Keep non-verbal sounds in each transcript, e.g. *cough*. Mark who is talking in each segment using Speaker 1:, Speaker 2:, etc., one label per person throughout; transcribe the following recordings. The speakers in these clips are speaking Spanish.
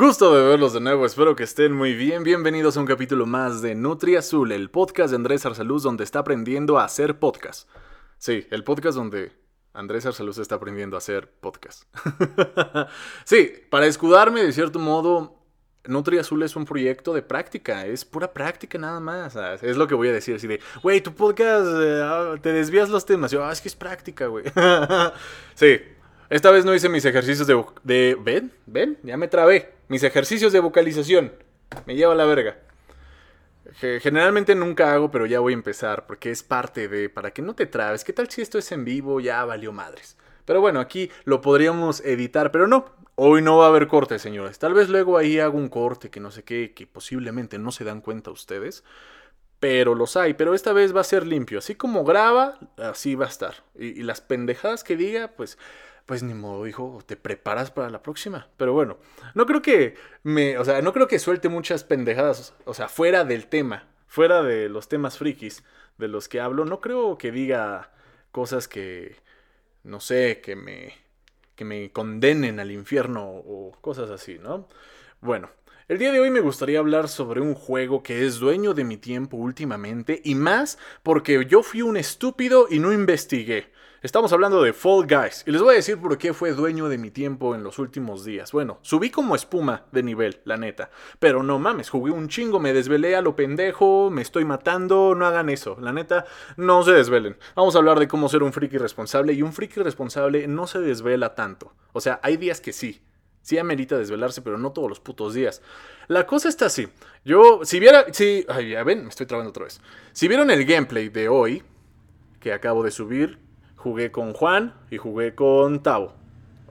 Speaker 1: Gusto de verlos de nuevo, espero que estén muy bien. Bienvenidos a un capítulo más de Nutri Azul, el podcast de Andrés Arsaluz donde está aprendiendo a hacer podcast. Sí, el podcast donde Andrés Arsaluz está aprendiendo a hacer podcast. *laughs* sí, para escudarme de cierto modo, Nutri Azul es un proyecto de práctica, es pura práctica nada más. Es lo que voy a decir, así de, güey, tu podcast, eh, ah, te desvías los temas. Yo, ah, es que es práctica, güey. *laughs* sí, esta vez no hice mis ejercicios de, de... ¿Ven? ¿Ven? Ya me trabé. Mis ejercicios de vocalización. Me lleva a la verga. Generalmente nunca hago, pero ya voy a empezar porque es parte de... Para que no te trabes. ¿Qué tal si esto es en vivo? Ya valió madres. Pero bueno, aquí lo podríamos editar, pero no. Hoy no va a haber corte, señores. Tal vez luego ahí hago un corte que no sé qué, que posiblemente no se dan cuenta ustedes. Pero los hay, pero esta vez va a ser limpio. Así como graba, así va a estar. y las pendejadas que diga, pues pues ni modo, hijo, te preparas para la próxima. Pero bueno, no creo que me, o sea, no creo que suelte muchas pendejadas, o sea, fuera del tema, fuera de los temas frikis de los que hablo, no creo que diga cosas que, no sé, que me, que me condenen al infierno o cosas así, ¿no? Bueno, el día de hoy me gustaría hablar sobre un juego que es dueño de mi tiempo últimamente y más porque yo fui un estúpido y no investigué. Estamos hablando de Fall Guys y les voy a decir por qué fue dueño de mi tiempo en los últimos días. Bueno, subí como espuma de nivel, la neta. Pero no mames, jugué un chingo, me desvelé a lo pendejo, me estoy matando, no hagan eso. La neta, no se desvelen. Vamos a hablar de cómo ser un friki responsable y un friki responsable no se desvela tanto. O sea, hay días que sí. Sí amerita desvelarse, pero no todos los putos días. La cosa está así. Yo, si viera, si, ay, ya ven, me estoy trabando otra vez. Si vieron el gameplay de hoy, que acabo de subir, jugué con Juan y jugué con Tavo.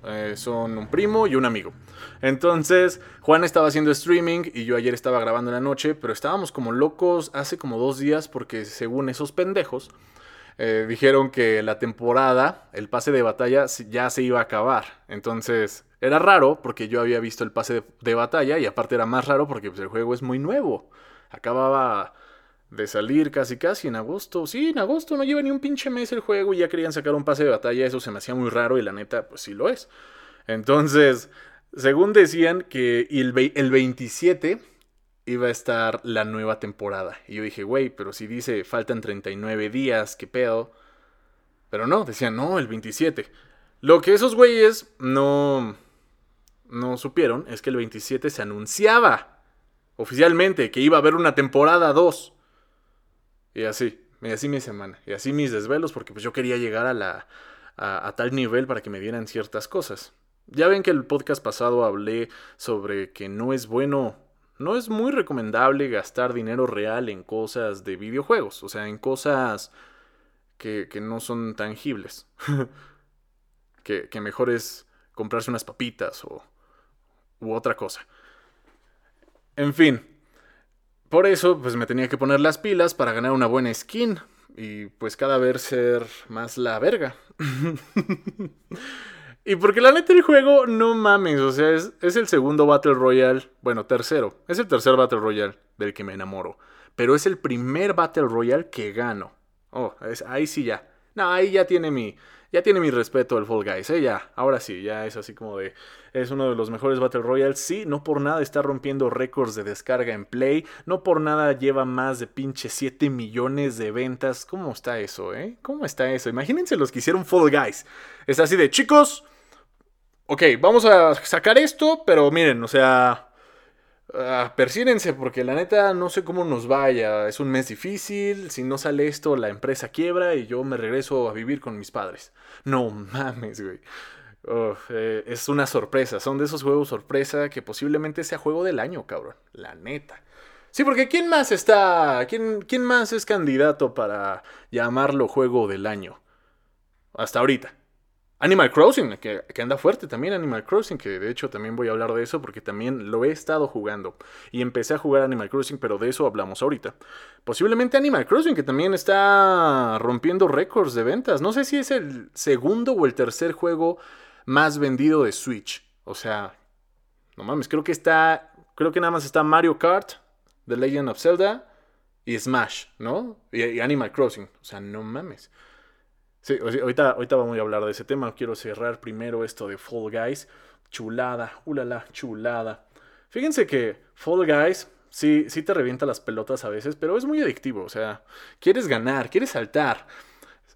Speaker 1: Eh, son un primo y un amigo. Entonces, Juan estaba haciendo streaming y yo ayer estaba grabando en la noche, pero estábamos como locos hace como dos días porque según esos pendejos, eh, dijeron que la temporada, el pase de batalla, ya se iba a acabar. Entonces, era raro porque yo había visto el pase de, batalla y aparte era más raro porque pues, el juego es muy nuevo. Acababa de salir casi casi en agosto. Sí, en agosto no lleva ni un pinche mes el juego y ya querían sacar un pase de batalla. Eso se me hacía muy raro y la neta, pues sí lo es. Entonces, según decían que el, el 27 iba a estar la nueva temporada. Y yo dije, güey, pero si dice faltan 39 días, ¿qué pedo? Pero no, decían, no, el 27. Lo que esos güeyes no, no supieron es que el 27 se anunciaba oficialmente que iba a haber una temporada 2. Y así, y así mi semana, y así mis desvelos, porque pues yo quería llegar a, la, a, tal nivel para que me dieran ciertas cosas. Ya ven que el podcast pasado hablé sobre que no es bueno, no es muy recomendable gastar dinero real en cosas de videojuegos, o sea, en cosas que, que no son tangibles. *laughs* que, que, mejor es comprarse unas papitas o u otra cosa. En fin, por eso, pues me tenía que poner las pilas para ganar una buena skin. Y pues cada vez ser más la verga. *laughs* y porque la neta el juego, no mames, o sea, es, el segundo Battle Royale. Bueno, tercero. Es el tercer Battle Royale del que me enamoro. Pero es el primer Battle Royale que gano. Oh, ahí sí ya. No, ahí ya tiene mi, ya tiene mi respeto el Fall Guys, ¿eh? Ya, ahora sí, ya es así como de. Es uno de los mejores Battle Royales. Sí, no por nada está rompiendo récords de descarga en Play. No por nada lleva más de pinche 7 millones de ventas. ¿Cómo está eso, eh? ¿Cómo está eso? Imagínense los que hicieron Fall Guys. Es así de, chicos. Ok, vamos a sacar esto, pero miren, o sea. Uh, persírense porque la neta no sé cómo nos vaya. Es un mes difícil. Si no sale esto, la empresa quiebra y yo me regreso a vivir con mis padres. No mames, güey. Eh, es una sorpresa. Son de esos juegos sorpresa que posiblemente sea juego del año, cabrón. La neta. Sí, porque ¿quién más está? ¿Quién, quién más es candidato para llamarlo juego del año? Hasta ahorita. Animal Crossing, que, anda fuerte también Animal Crossing, que de hecho también voy a hablar de eso porque también lo he estado jugando. Y empecé a jugar Animal Crossing, pero de eso hablamos ahorita. Posiblemente Animal Crossing, que también está rompiendo récords de ventas. No sé si es el segundo o el tercer juego más vendido de Switch. O sea, no mames, creo que está, creo que nada más está Mario Kart, The Legend of Zelda y Smash, ¿no? y Animal Crossing. O sea, no mames. Sí, ahorita, ahorita vamos a hablar de ese tema. Quiero cerrar primero esto de Fall Guys. Chulada, ulala, chulada. Fíjense que Fall Guys sí, sí te revienta las pelotas a veces, pero es muy adictivo. O sea, quieres ganar, quieres saltar.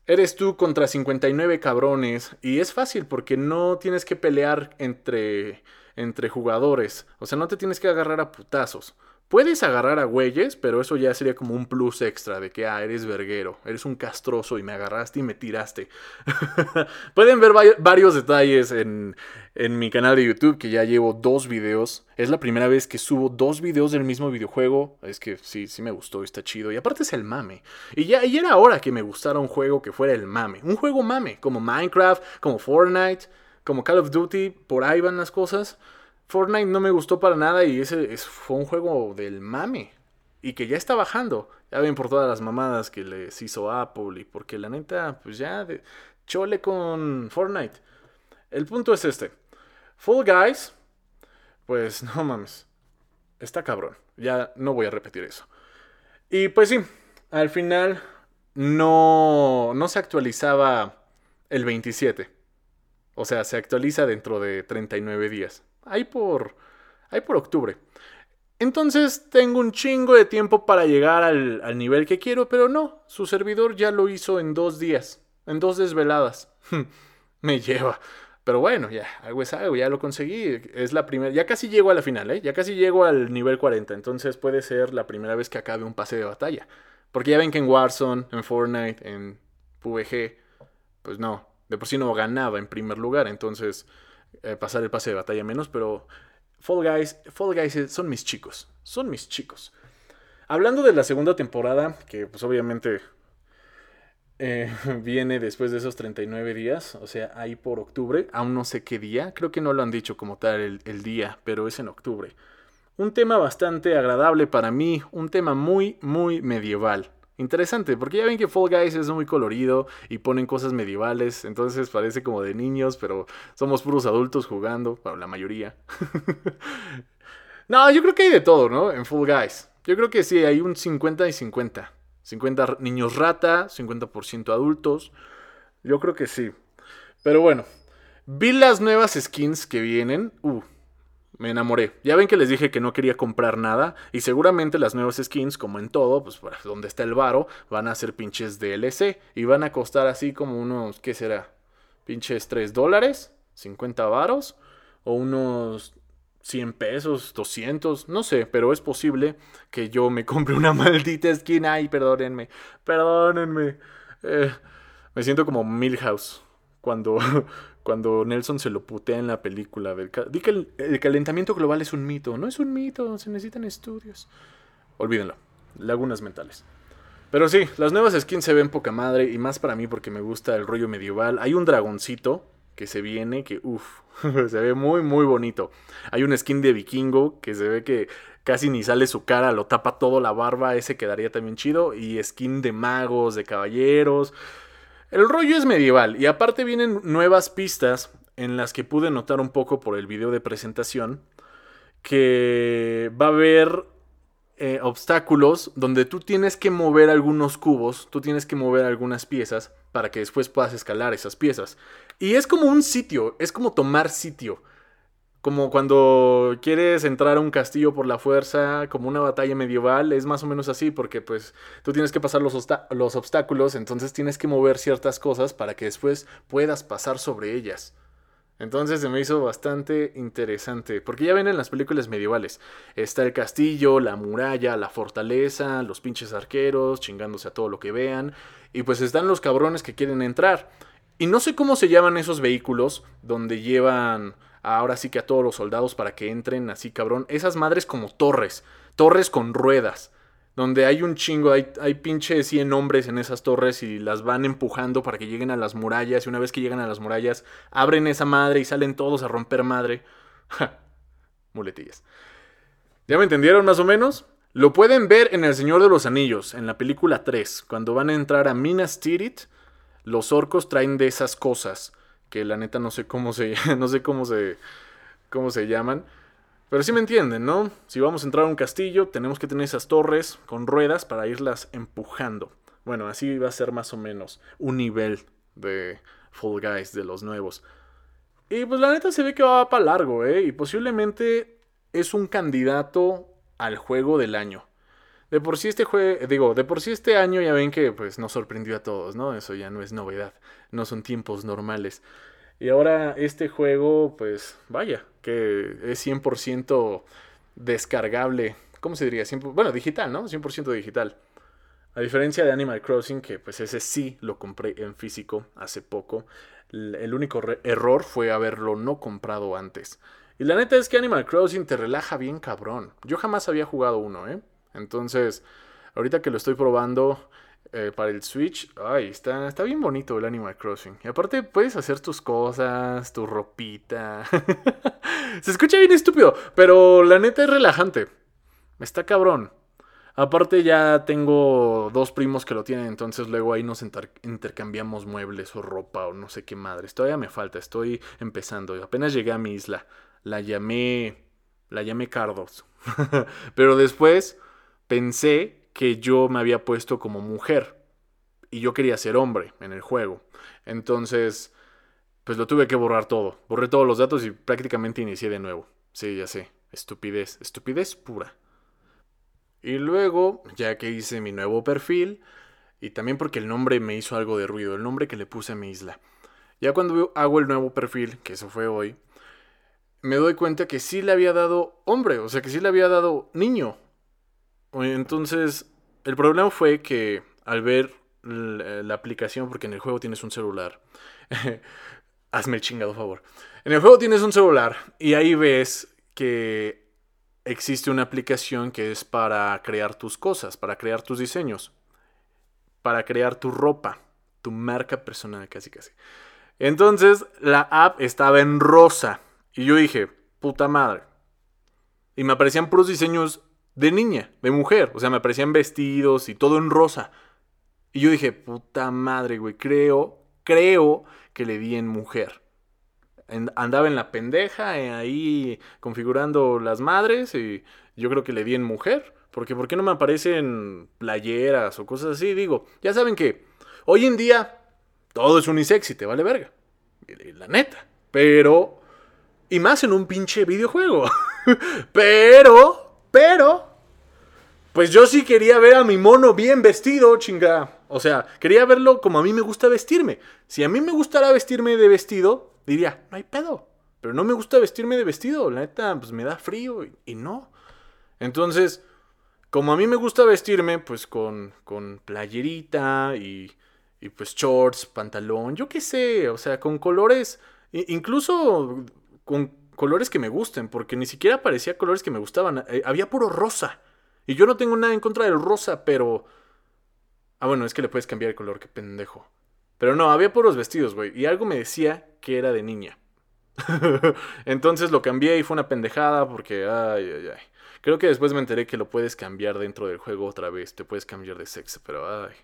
Speaker 1: Eres tú contra 59 cabrones y es fácil porque no tienes que pelear entre, entre jugadores. O sea, no te tienes que agarrar a putazos. Puedes agarrar a güeyes, pero eso ya sería como un plus extra de que, ah, eres verguero, eres un castroso y me agarraste y me tiraste. *laughs* Pueden ver varios detalles en, en, mi canal de YouTube, que ya llevo dos videos. Es la primera vez que subo dos videos del mismo videojuego. Es que sí, sí me gustó, está chido. Y aparte es el mame. Y ya y era hora que me gustara un juego que fuera el mame. Un juego mame, como Minecraft, como Fortnite, como Call of Duty, por ahí van las cosas. Fortnite no me gustó para nada y ese fue un juego del mame. Y que ya está bajando. Ya ven por todas las mamadas que les hizo Apple y porque la neta, pues ya de, chole con Fortnite. El punto es este. Full Guys, pues no mames. Está cabrón. Ya no voy a repetir eso. Y pues sí, al final no, no se actualizaba el 27. O sea, se actualiza dentro de 39 días. Ahí por, por octubre. Entonces tengo un chingo de tiempo para llegar al, nivel que quiero, pero no, su servidor ya lo hizo en dos días, en dos desveladas. *laughs* Me lleva. Pero bueno, ya, algo es algo, ya lo conseguí. Es la primera, ya casi llego a la final, ¿eh? Ya casi llego al nivel 40, entonces puede ser la primera vez que acabe un pase de batalla. Porque ya ven que en Warzone, en Fortnite, en PvG, pues no, de por sí no ganaba en primer lugar, entonces eh, pasar el pase de batalla menos, pero Fall Guys, Fall Guys son mis chicos, son mis chicos. Hablando de la segunda temporada, que pues obviamente eh, *laughs* viene después de esos 39 días, o sea, ahí por octubre, aún no sé qué día, creo que no lo han dicho como tal el día, pero es en octubre. Un tema bastante agradable para mí, un tema muy, muy medieval. Interesante, porque ya ven que Fall Guys es muy colorido y ponen cosas medievales, entonces parece como de niños, pero somos puros adultos jugando, bueno, la mayoría. *laughs* no, yo creo que hay de todo, ¿no? En Fall Guys. Yo creo que sí, hay un 50 y 50. 50 niños rata, 50% adultos. Yo creo que sí. Pero bueno, vi las nuevas skins que vienen. Uh, me enamoré. Ya ven que les dije que no quería comprar nada y seguramente las nuevas skins, como en todo, pues donde está el varo, van a ser pinches DLC y van a costar así como unos, ¿qué será? Pinches 3 dólares, 50 varos o unos 100 pesos, 200, no sé, pero es posible que yo me *laughs* compre una maldita skin. Ay, perdónenme, perdónenme. Eh, me siento como Milhouse cuando *laughs* cuando Nelson se lo putea en la película. Del, di que el, calentamiento global es un mito. No es un mito, se necesitan estudios. Olvídenlo. Lagunas mentales. Pero sí, las nuevas skins se ven poca madre y más para mí porque me gusta el rollo medieval. Hay un dragoncito que se viene que, uff, *laughs* se ve muy, muy bonito. Hay un skin de vikingo que se ve que casi ni sale su cara, lo tapa todo la barba, ese quedaría también chido. Y skin de magos, de caballeros. El rollo es medieval y aparte vienen nuevas pistas en las que pude notar un poco por el video de presentación que va a haber eh, obstáculos donde tú tienes que mover algunos cubos, tú tienes que mover algunas piezas para que después puedas escalar esas piezas. Y es como un sitio, es como tomar sitio. Como cuando quieres entrar a un castillo por la fuerza, como una batalla medieval, es más o menos así, porque pues tú tienes que pasar los, los obstáculos, entonces tienes que mover ciertas cosas para que después puedas pasar sobre ellas. Entonces se me hizo bastante interesante, porque ya ven en las películas medievales, está el castillo, la muralla, la fortaleza, los pinches arqueros chingándose a todo lo que vean, y pues están los cabrones que quieren entrar. Y no sé cómo se llaman esos vehículos donde llevan ahora sí que a todos los soldados para que entren así, cabrón. Esas madres como torres, torres con ruedas, donde hay un chingo, hay, hay pinche 100 hombres en esas torres y las van empujando para que lleguen a las murallas. Y una vez que llegan a las murallas, abren esa madre y salen todos a romper madre. *laughs* muletillas. ¿Ya me entendieron más o menos? Lo pueden ver en El Señor de los Anillos, en la película 3, cuando van a entrar a Minas Tirith. Los orcos traen de esas cosas que la neta no sé cómo se, *laughs* no sé cómo se, cómo se llaman. Pero sí me entienden, ¿no? Si vamos a entrar a un castillo, tenemos que tener esas torres con ruedas para irlas empujando. Bueno, así va a ser más o menos un nivel de Fall Guys de los nuevos. Y pues la neta se ve que va para largo, ¿eh? Y posiblemente es un candidato al juego del año. De por sí este juego, digo, de por sí este año ya ven que pues nos sorprendió a todos, ¿no? Eso ya no es novedad, no son tiempos normales. Y ahora este juego, pues vaya, que es 100% descargable, ¿cómo se diría? bueno, digital, ¿no? 100% digital. A diferencia de Animal Crossing, que pues ese sí lo compré en físico hace poco. El único error fue haberlo no comprado antes. Y la neta es que Animal Crossing te relaja bien cabrón. Yo jamás había jugado uno, ¿eh? Entonces, ahorita que lo estoy probando eh, para el Switch, ay, está, está bien bonito el Animal Crossing. Y aparte puedes hacer tus cosas, tu ropita. *laughs* Se escucha bien estúpido, pero la neta es relajante. Está cabrón. Aparte ya tengo dos primos que lo tienen, entonces luego ahí nos intercambiamos muebles o ropa o no sé qué madres. Todavía me falta, estoy empezando. Apenas llegué a mi isla. La llamé... La llamé Cardos. *laughs* Pero después pensé que yo me había puesto como mujer. Y yo quería ser hombre en el juego. Entonces, pues lo tuve que borrar todo. Borré todos los datos y prácticamente inicié de nuevo. Sí, ya sé. Estupidez. Estupidez pura. Y luego, ya que hice mi nuevo perfil, y también porque el nombre me hizo algo de ruido, el nombre que le puse a mi isla. Ya cuando hago el nuevo perfil, que eso fue hoy, me doy cuenta que sí le había dado hombre, o sea que sí le había dado niño. Entonces, el problema fue que al ver la, aplicación, porque en el juego tienes un celular, *laughs* hazme el chingado favor. En el juego tienes un celular y ahí ves que existe una aplicación que es para crear tus cosas, para crear tus diseños, para crear tu ropa, tu marca personal, casi casi. Entonces la app estaba en rosa y yo dije, puta madre. Y me aparecían puros diseños de niña, de mujer, o sea, me aparecían vestidos y todo en rosa. Y yo dije, puta madre, güey, creo, creo que le di en mujer andaba en la pendeja eh, ahí configurando las madres y yo creo que le di en mujer. Porque ¿por qué no me aparecen playeras o cosas así? Digo, ya saben que hoy en día todo es unisex y te vale verga. La neta. Pero... Y más en un pinche videojuego. *laughs* pero... Pero... Pues yo sí quería ver a mi mono bien vestido, chinga. O sea, quería verlo como a mí me gusta vestirme. Si a mí me gustara vestirme de vestido, diría, no hay pedo. Pero no me gusta vestirme de vestido, la neta, pues me da frío y, no. Entonces, como a mí me gusta vestirme, pues con, con playerita y, y pues shorts, pantalón, yo qué sé, o sea, con colores, incluso con colores que me gusten, porque ni siquiera parecía colores que me gustaban, eh, había puro rosa. Y yo no tengo nada en contra del rosa, pero... Ah, bueno, es que le puedes cambiar el color, qué pendejo. Pero no, había puros vestidos, güey. Y algo me decía que era de niña. *laughs* Entonces lo cambié y fue una pendejada porque, ay, ay, ay. Creo que después me enteré que lo puedes cambiar dentro del juego otra vez. Te puedes cambiar de sexo, pero, ay.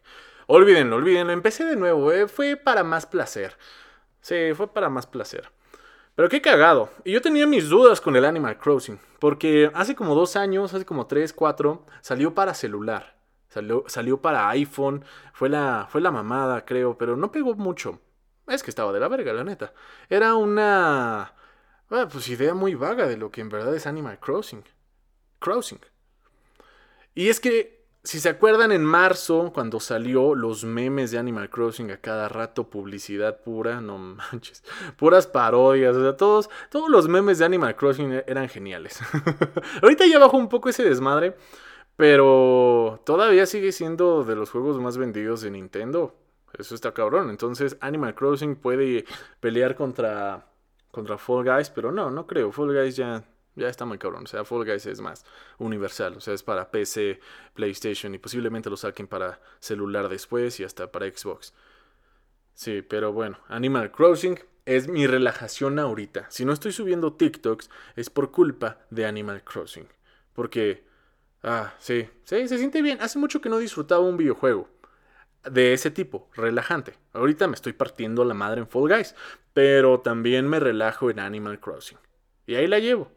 Speaker 1: Olvídenlo, olvídenlo. Empecé de nuevo, eh. Fue para más placer. Sí, fue para más placer. Pero qué cagado. Y yo tenía mis dudas con el Animal Crossing. Porque hace como dos años, hace como tres, cuatro, salió para celular. Salió, para iPhone, fue la, fue la mamada, creo, pero no pegó mucho. Es que estaba de la verga, la neta. Era una ah, pues idea muy vaga de lo que en verdad es Animal Crossing. Crossing. Y es que, si se acuerdan, en marzo, cuando salió los memes de Animal Crossing a cada rato, publicidad pura, no manches, puras parodias, o sea, todos, todos los memes de Animal Crossing eran geniales. *laughs* Ahorita ya bajó un poco ese desmadre, pero todavía sigue siendo de los juegos más vendidos de Nintendo. Eso está cabrón. Entonces Animal Crossing puede pelear contra, contra Fall Guys, pero no, no creo. Fall Guys ya, ya está muy cabrón. O sea, Fall Guys es más universal. O sea, es para PC, PlayStation y posiblemente lo saquen para celular después y hasta para Xbox. Sí, pero bueno, Animal Crossing es mi relajación ahorita. Si no estoy subiendo TikToks es por culpa de Animal Crossing. Porque Ah, sí, sí, se siente bien. Hace mucho que no disfrutaba un videojuego de ese tipo, relajante. Ahorita me estoy partiendo la madre en Fall Guys, pero también me relajo en Animal Crossing. Y ahí la llevo.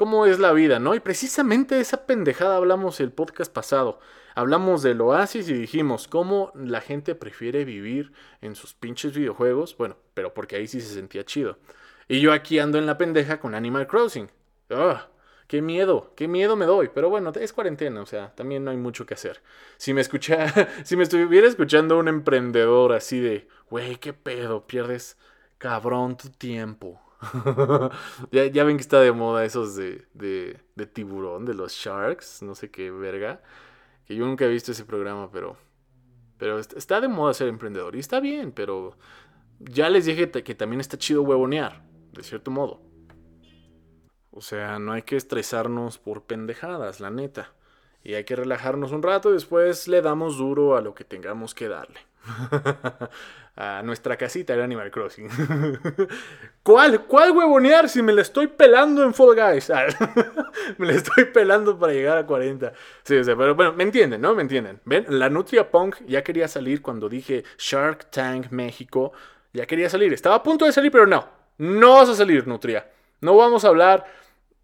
Speaker 1: ¿Cómo es la vida, no? Y precisamente de esa pendejada hablamos el podcast pasado. Hablamos del oasis y dijimos cómo la gente prefiere vivir en sus pinches videojuegos. Bueno, pero porque ahí sí se sentía chido. Y yo aquí ando en la pendeja con Animal Crossing. ¡Ah! Qué miedo, qué miedo me doy. Pero bueno, es cuarentena, o sea, también no hay mucho que hacer. Si me escucha, *laughs* si me estuviera escuchando un emprendedor así de, güey, qué pedo, pierdes cabrón tu tiempo. *laughs* ya, ya, ven que está de moda esos de, de, tiburón, de los sharks, no sé qué verga. Que yo nunca he visto ese programa, pero, pero está de moda ser emprendedor. Y está bien, pero ya les dije que también está chido huevonear, de cierto modo. O sea, no hay que estresarnos por pendejadas, la neta. Y hay que relajarnos un rato y después le damos duro a lo que tengamos que darle. *laughs* a nuestra casita de Animal Crossing. *laughs* ¿Cuál? ¿Cuál huevonear si me la estoy pelando en Fall Guys? *laughs* me la estoy pelando para llegar a 40. Sí, o sea, pero bueno, me entienden, ¿no? Me entienden. ¿Ven? La Nutria Punk ya quería salir cuando dije Shark Tank México. Ya quería salir. Estaba a punto de salir, pero no. No vas a salir, Nutria. No vamos a hablar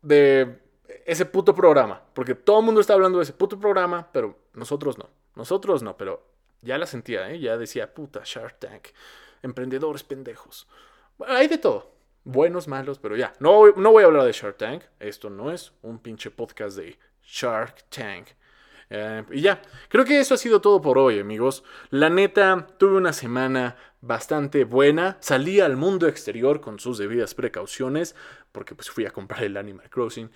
Speaker 1: de ese puto programa. Porque todo el mundo está hablando de ese puto programa, pero nosotros no. Nosotros no, pero ya la sentía, ¿eh? Ya decía, puta, Shark Tank. Emprendedores pendejos. hay de todo. Buenos, malos, pero ya. No, no voy a hablar de Shark Tank. Esto no es un pinche podcast de Shark Tank. Eh, y ya, creo que eso ha sido todo por hoy, amigos. La neta, tuve una semana bastante buena. Salí al mundo exterior con sus debidas precauciones, porque pues fui a comprar el Animal Crossing.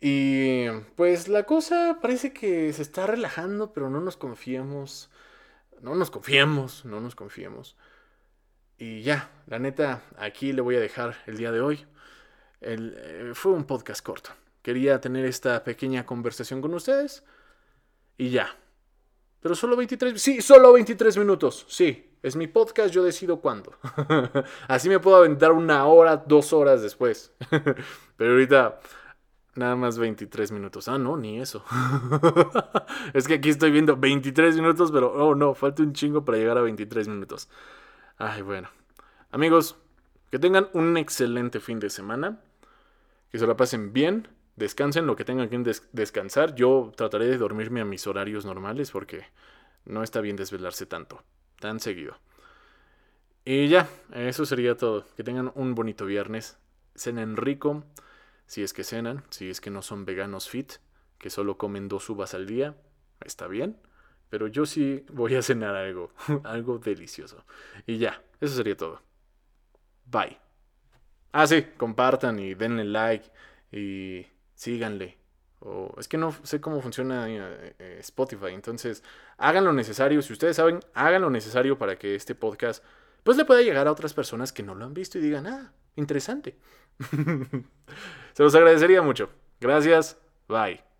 Speaker 1: Y pues la cosa parece que se está relajando, pero no nos confiemos. No nos confiemos, no nos confiemos. Y ya, la neta, aquí le voy a dejar el día de hoy. El, eh, fue un podcast corto. Quería tener esta pequeña conversación con ustedes. Y ya. Pero solo 23... Sí, solo 23 minutos. Sí, es mi podcast, yo decido cuándo. *laughs* Así me puedo aventar una hora, dos horas después. *laughs* Pero ahorita nada más 23 minutos. Ah, no, ni eso. *laughs* es que aquí estoy viendo 23 minutos, pero oh no, falta un chingo para llegar a 23 minutos. Ay, bueno. Amigos, que tengan un excelente fin de semana. Que se la pasen bien descansen lo que tengan que descansar. Yo trataré de dormirme a mis horarios normales porque no está bien desvelarse tanto, tan seguido. Y ya, eso sería todo. Que tengan un bonito viernes. Cenen rico, si es que cenan, si es que no son veganos fit, que solo comen dos uvas al día, está bien. Pero yo sí voy a cenar algo, *laughs* algo delicioso. Y ya, eso sería todo. Bye. Ah, sí, compartan y denle like y síganle. O es que no sé cómo funciona eh, eh, Spotify. Entonces, hagan lo necesario. Si ustedes saben, hagan lo necesario para que este podcast pues le pueda llegar a otras personas que no lo han visto y digan, ah, interesante. *laughs* Se los agradecería mucho. Gracias. Bye.